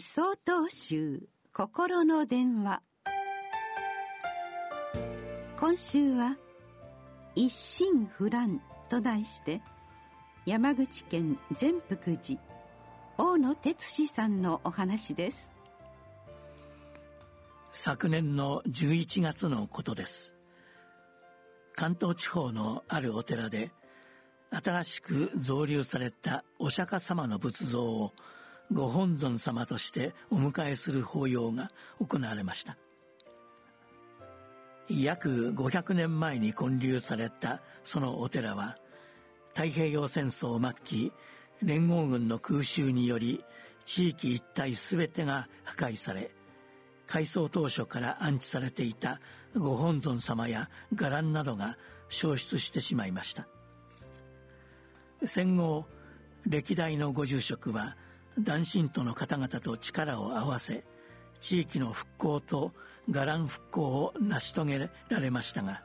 総統集心の電話。今週は「一心不乱」と題して山口県善福寺大野哲司さんのお話です。昨年の11月のことです。関東地方のあるお寺で新しく造立されたお釈迦様の仏像をご本尊様としてお迎えする法要が行われました。約500年前に建立されたそのお寺は太平洋戦争末期連合軍の空襲により地域一帯全てが破壊され改装当初から安置されていたご本尊様や伽藍などが消失してしまいました。戦後歴代のご住職は男信徒の方々と力を合わせ地域の復興と伽藍復興を成し遂げられましたが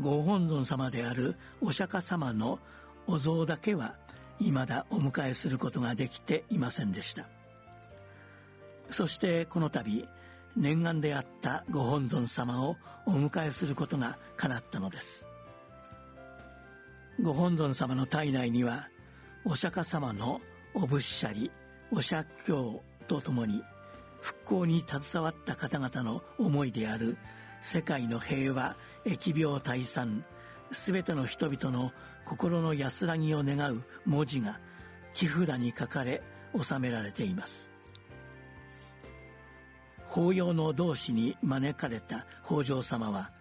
ご本尊様であるお釈迦様のお像だけは未だお迎えすることができていませんでした。そしてこの度念願であったご本尊様をお迎えすることが叶ったのです。ご本尊様の体内にはお釈迦様のお仏舎利お釈教とともに復興に携わった方々の思いである世界の平和疫病退散全ての人々の心の安らぎを願う文字が木札に書かれ収められています。法要の同志に招かれた北条様は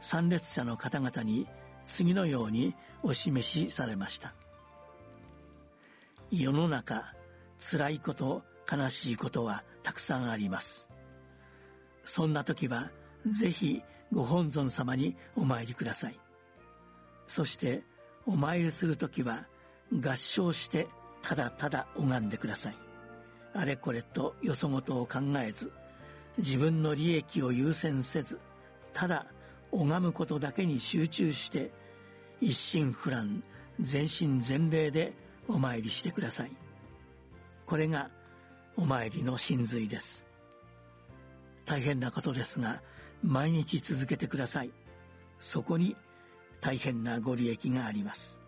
参列者の方々に次のようにお示しされました「世の中辛いこと悲しいことはたくさんあります。そんな時はぜひご本尊様にお参りください。そしてお参りする時は合唱してただただ拝んでください。あれこれとよそごとを考えず自分の利益を優先せずただ拝むことだけに集中して一心不乱全身全霊でお参りしてください。これがお参りの真髄です。大変なことですが毎日続けてください。そこに大変なご利益があります。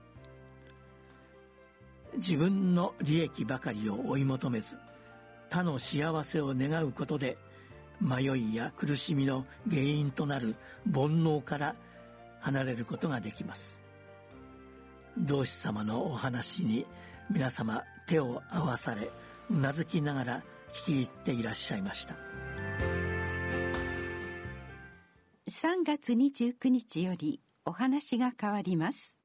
自分の利益ばかりを追い求めず他の幸せを願うことで迷いや苦しみの原因となる煩悩から離れることができます。同志様のお話に皆様手を合わされうなずきながら聞き入っていらっしゃいました。3月29日よりお話が変わります。